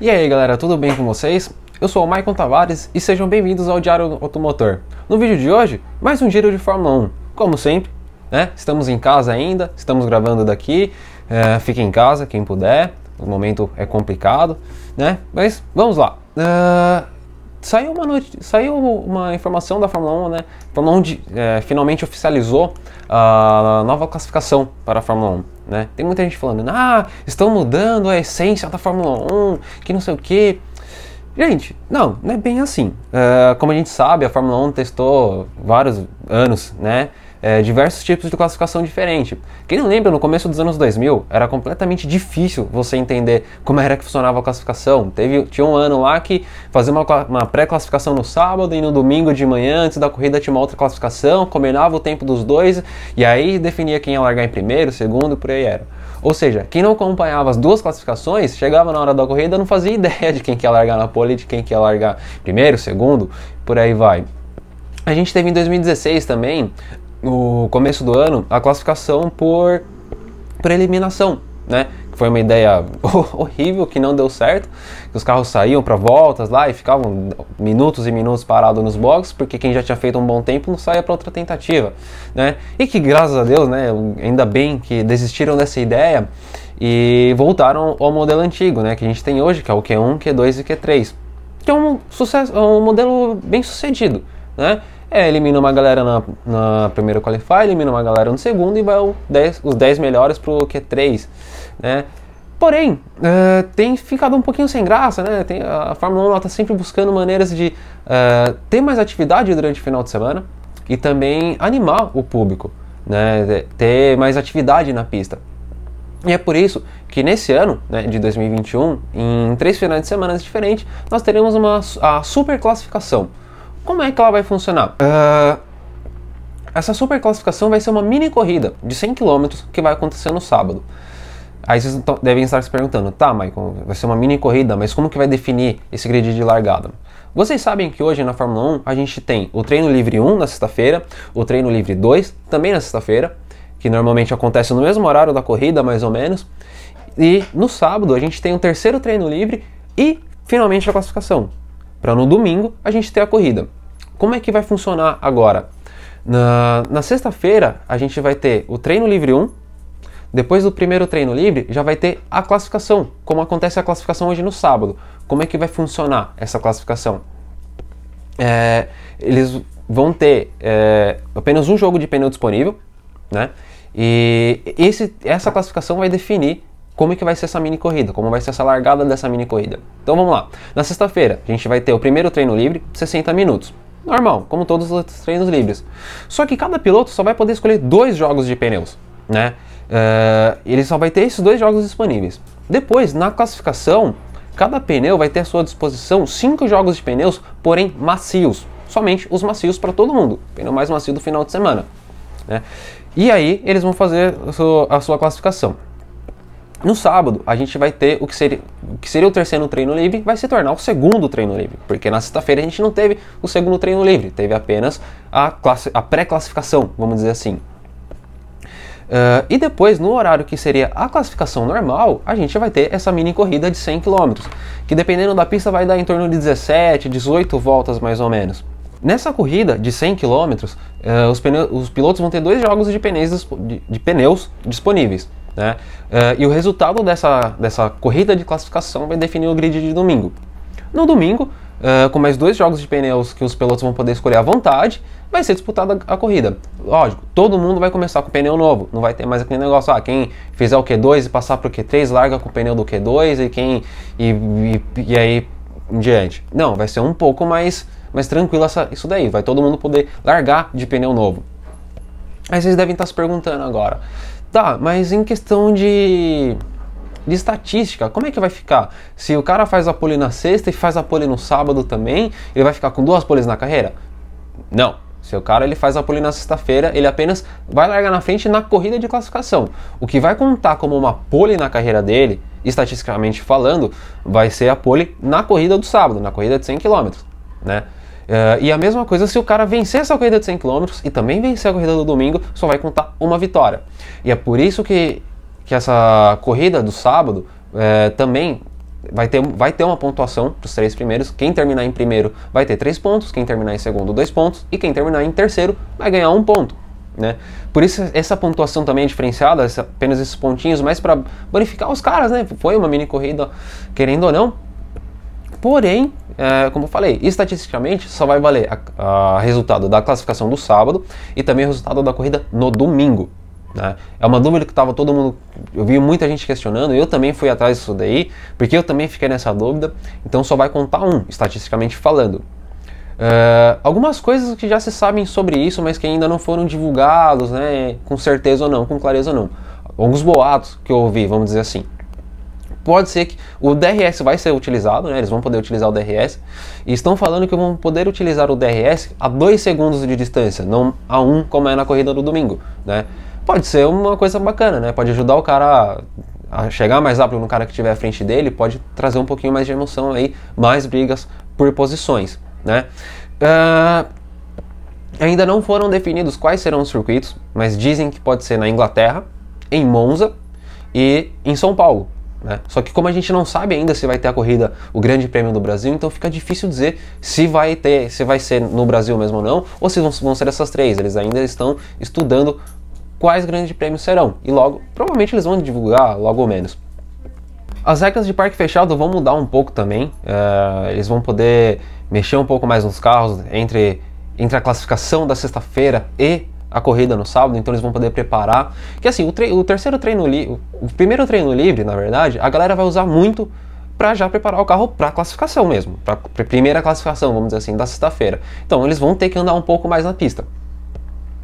E aí galera, tudo bem com vocês? Eu sou o Maicon Tavares e sejam bem-vindos ao Diário Automotor. No vídeo de hoje, mais um giro de Fórmula 1. Como sempre, né? Estamos em casa ainda, estamos gravando daqui. É, fique em casa, quem puder. O momento é complicado, né? Mas vamos lá. Uh, saiu uma, saiu uma informação da Fórmula 1, né? A Fórmula 1 de, é, finalmente oficializou a nova classificação para a Fórmula 1. Né? Tem muita gente falando, ah, estão mudando a essência da Fórmula 1, que não sei o que. Gente, não, não é bem assim. Uh, como a gente sabe, a Fórmula 1 testou vários anos, né? É, diversos tipos de classificação diferente. Quem não lembra, no começo dos anos 2000, era completamente difícil você entender como era que funcionava a classificação. Teve, tinha um ano lá que fazia uma, uma pré-classificação no sábado e no domingo de manhã, antes da corrida, tinha uma outra classificação, combinava o tempo dos dois e aí definia quem ia largar em primeiro, segundo, por aí era. Ou seja, quem não acompanhava as duas classificações, chegava na hora da corrida não fazia ideia de quem que ia largar na pole, de quem que ia largar primeiro, segundo, por aí vai. A gente teve em 2016 também no começo do ano a classificação por, por eliminação, né? Foi uma ideia horrível que não deu certo. Os carros saíam para voltas lá e ficavam minutos e minutos parados nos boxes, porque quem já tinha feito um bom tempo não saía para outra tentativa, né? E que graças a Deus, né? Ainda bem que desistiram dessa ideia e voltaram ao modelo antigo, né? Que a gente tem hoje, que é o Q1, Q2 e Q3, que é um, sucesso, um modelo bem sucedido, né? É, elimina uma galera na, na primeira qualify, elimina uma galera no segundo e vai 10, os 10 melhores pro Q3, né? Porém, uh, tem ficado um pouquinho sem graça, né? Tem, a Fórmula 1 está sempre buscando maneiras de uh, ter mais atividade durante o final de semana e também animar o público, né? Ter mais atividade na pista. E é por isso que nesse ano, né, de 2021, em três finais de semana diferentes, nós teremos uma a super classificação. Como é que ela vai funcionar? Uh, essa super classificação vai ser uma mini corrida de 100 km que vai acontecer no sábado. Aí vocês devem estar se perguntando, tá, Michael, vai ser uma mini corrida, mas como que vai definir esse grid de largada? Vocês sabem que hoje na Fórmula 1 a gente tem o treino livre 1 na sexta-feira, o treino livre 2 também na sexta-feira, que normalmente acontece no mesmo horário da corrida, mais ou menos. E no sábado a gente tem o terceiro treino livre e finalmente a classificação para no domingo a gente ter a corrida. Como é que vai funcionar agora? Na, na sexta-feira a gente vai ter o treino livre 1, depois do primeiro treino livre já vai ter a classificação, como acontece a classificação hoje no sábado. Como é que vai funcionar essa classificação? É, eles vão ter é, apenas um jogo de pneu disponível, né? E esse, essa classificação vai definir como é que vai ser essa mini corrida, como vai ser essa largada dessa mini corrida. Então vamos lá. Na sexta-feira, a gente vai ter o primeiro treino livre, 60 minutos. Normal, como todos os treinos livres. Só que cada piloto só vai poder escolher dois jogos de pneus, né? Uh, ele só vai ter esses dois jogos disponíveis. Depois, na classificação, cada pneu vai ter à sua disposição cinco jogos de pneus, porém macios. Somente os macios para todo mundo. Pneu mais macio do final de semana. Né? E aí eles vão fazer a sua, a sua classificação. No sábado, a gente vai ter o que seria, o que seria o terceiro treino livre, vai se tornar o segundo treino livre, porque na sexta-feira a gente não teve o segundo treino livre, teve apenas a, a pré-classificação, vamos dizer assim. Uh, e depois, no horário que seria a classificação normal, a gente vai ter essa mini corrida de 100 km, que dependendo da pista vai dar em torno de 17, 18 voltas mais ou menos. Nessa corrida de 100 km, uh, os, os, pilotos vão ter dois jogos de pneus, de, de pneus disponíveis. Né? Uh, e o resultado dessa, dessa corrida de classificação vai definir o grid de domingo. No domingo, uh, com mais dois jogos de pneus que os pilotos vão poder escolher à vontade, vai ser disputada a corrida. Lógico, todo mundo vai começar com pneu novo, não vai ter mais aquele negócio, ah, quem fizer o Q2 e passar para o Q3 larga com o pneu do Q2 e quem e, e, e aí em diante. Não, vai ser um pouco mais, mais tranquilo essa, isso daí, vai todo mundo poder largar de pneu novo. Aí vocês devem estar se perguntando agora, Tá, mas em questão de, de estatística, como é que vai ficar? Se o cara faz a pole na sexta e faz a pole no sábado também, ele vai ficar com duas poles na carreira? Não. Se o cara ele faz a pole na sexta-feira, ele apenas vai largar na frente na corrida de classificação. O que vai contar como uma pole na carreira dele, estatisticamente falando, vai ser a pole na corrida do sábado, na corrida de 100 km, né? Uh, e a mesma coisa se o cara vencer essa corrida de 100 km e também vencer a corrida do domingo, só vai contar uma vitória. E é por isso que, que essa corrida do sábado é, também vai ter, vai ter uma pontuação para os três primeiros. Quem terminar em primeiro vai ter três pontos, quem terminar em segundo, dois pontos, e quem terminar em terceiro vai ganhar um ponto. Né? Por isso essa pontuação também é diferenciada, essa, apenas esses pontinhos, mais para bonificar os caras, né? Foi uma mini corrida, querendo ou não. Porém, é, como eu falei, estatisticamente só vai valer o resultado da classificação do sábado e também o resultado da corrida no domingo. Né? É uma dúvida que estava todo mundo. Eu vi muita gente questionando, eu também fui atrás disso daí, porque eu também fiquei nessa dúvida. Então só vai contar um, estatisticamente falando. Uh, algumas coisas que já se sabem sobre isso, mas que ainda não foram divulgados, né, com certeza ou não, com clareza ou não. Alguns boatos que eu ouvi, vamos dizer assim. Pode ser que o DRS vai ser utilizado, né, eles vão poder utilizar o DRS, e estão falando que vão poder utilizar o DRS a 2 segundos de distância, não a 1 um, como é na corrida do domingo. Né pode ser uma coisa bacana, né? Pode ajudar o cara a chegar mais rápido no cara que estiver à frente dele, pode trazer um pouquinho mais de emoção aí, mais brigas por posições, né? Uh, ainda não foram definidos quais serão os circuitos, mas dizem que pode ser na Inglaterra, em Monza e em São Paulo. Né? Só que como a gente não sabe ainda se vai ter a corrida, o Grande Prêmio do Brasil, então fica difícil dizer se vai ter, se vai ser no Brasil mesmo ou não, ou se vão, vão ser essas três. Eles ainda estão estudando quais grandes prêmios serão. E logo, provavelmente eles vão divulgar logo menos. As regras de parque fechado vão mudar um pouco também. Uh, eles vão poder mexer um pouco mais nos carros entre, entre a classificação da sexta-feira e a corrida no sábado, então eles vão poder preparar. Que assim, o, o terceiro treino livre, o primeiro treino livre, na verdade, a galera vai usar muito para já preparar o carro para a classificação mesmo, para primeira classificação, vamos dizer assim, da sexta-feira. Então eles vão ter que andar um pouco mais na pista.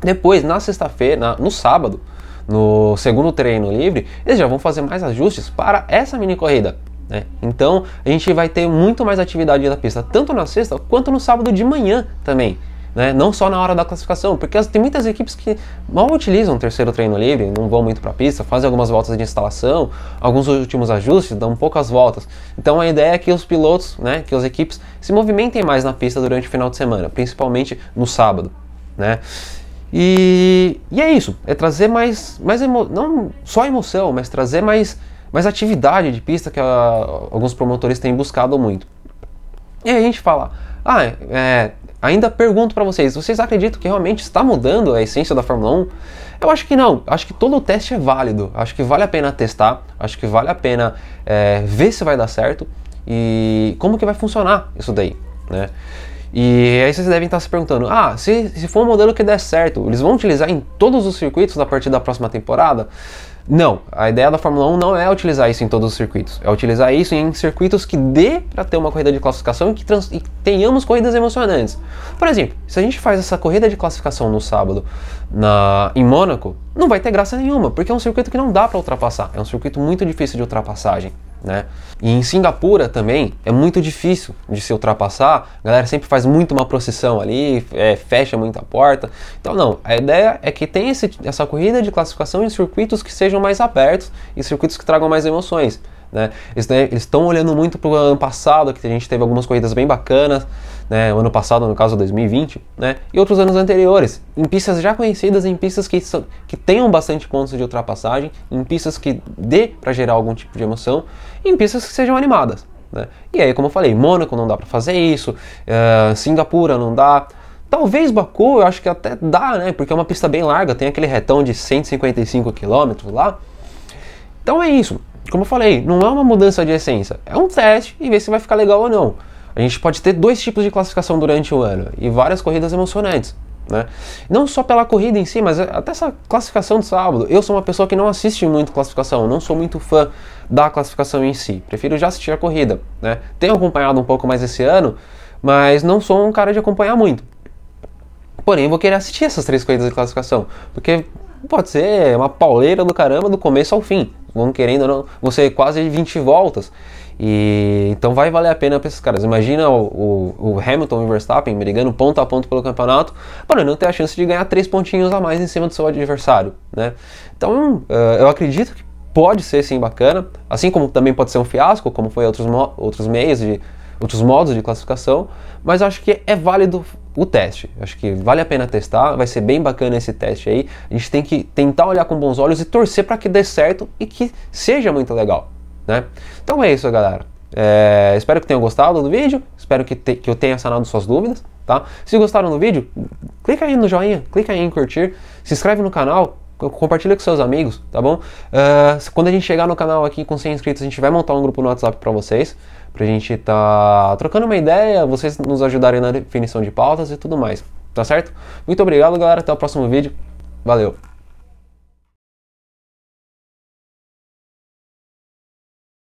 Depois, na sexta-feira, no sábado, no segundo treino livre, eles já vão fazer mais ajustes para essa mini corrida. Né? Então a gente vai ter muito mais atividade na pista, tanto na sexta quanto no sábado de manhã também. Né? Não só na hora da classificação, porque tem muitas equipes que mal utilizam o terceiro treino livre, não vão muito para a pista, fazem algumas voltas de instalação, alguns últimos ajustes, dão poucas voltas. Então a ideia é que os pilotos, né, que as equipes se movimentem mais na pista durante o final de semana, principalmente no sábado. Né? E, e é isso, é trazer mais, mais emo, não só emoção, mas trazer mais, mais atividade de pista que a, alguns promotores têm buscado muito. E aí a gente fala, ah, é, ainda pergunto para vocês, vocês acreditam que realmente está mudando a essência da Fórmula 1? Eu acho que não, acho que todo o teste é válido, acho que vale a pena testar, acho que vale a pena é, ver se vai dar certo e como que vai funcionar isso daí, né? E aí vocês devem estar se perguntando: ah, se, se for um modelo que der certo, eles vão utilizar em todos os circuitos a partir da próxima temporada? Não, a ideia da Fórmula 1 não é utilizar isso em todos os circuitos, é utilizar isso em circuitos que dê para ter uma corrida de classificação e que trans, e tenhamos corridas emocionantes. Por exemplo, se a gente faz essa corrida de classificação no sábado na, em Mônaco, não vai ter graça nenhuma, porque é um circuito que não dá para ultrapassar, é um circuito muito difícil de ultrapassagem. Né? E em Singapura também é muito difícil de se ultrapassar. A galera sempre faz muito uma procissão ali, é, fecha muita porta. Então não, a ideia é que tenha esse, essa corrida de classificação em circuitos que sejam mais abertos e circuitos que tragam mais emoções. Né? Eles estão olhando muito para o ano passado, que a gente teve algumas corridas bem bacanas, né? o ano passado, no caso 2020, né? e outros anos anteriores, em pistas já conhecidas, em pistas que, são, que tenham bastante pontos de ultrapassagem, em pistas que dê para gerar algum tipo de emoção, em pistas que sejam animadas. Né? E aí, como eu falei, Mônaco não dá para fazer isso, uh, Singapura não dá. Talvez Baku, eu acho que até dá, né? Porque é uma pista bem larga, tem aquele retão de 155 km lá. Então é isso como eu falei, não é uma mudança de essência, é um teste e ver se vai ficar legal ou não. A gente pode ter dois tipos de classificação durante o ano e várias corridas emocionantes. Né? Não só pela corrida em si, mas até essa classificação de sábado. Eu sou uma pessoa que não assiste muito classificação, não sou muito fã da classificação em si. Prefiro já assistir a corrida. Né? Tenho acompanhado um pouco mais esse ano, mas não sou um cara de acompanhar muito. Porém, vou querer assistir essas três corridas de classificação, porque pode ser uma pauleira do caramba do começo ao fim. Vão querendo ou não, ser quase 20 voltas. E então vai valer a pena para esses caras. Imagina o, o, o, Hamilton e o Verstappen brigando ponto a ponto pelo campeonato para não ter a chance de ganhar três pontinhos a mais em cima do seu adversário, né? Então uh, eu acredito que pode ser sim bacana, assim como também pode ser um fiasco, como foi outros, outros meios de outros modos de classificação, mas acho que é válido o teste. Acho que vale a pena testar, vai ser bem bacana esse teste aí. A gente tem que tentar olhar com bons olhos e torcer para que dê certo e que seja muito legal, né? Então é isso, galera. É, espero que tenham gostado do vídeo, espero que, te, que eu tenha sanado suas dúvidas, tá? Se gostaram do vídeo, clica aí no joinha, clica aí em curtir, se inscreve no canal, compartilha com seus amigos, tá bom? Uh, quando a gente chegar no canal aqui com 100 inscritos, a gente vai montar um grupo no WhatsApp para vocês, pra gente tá trocando uma ideia, vocês nos ajudarem na definição de pautas e tudo mais, tá certo? Muito obrigado, galera, até o próximo vídeo, valeu!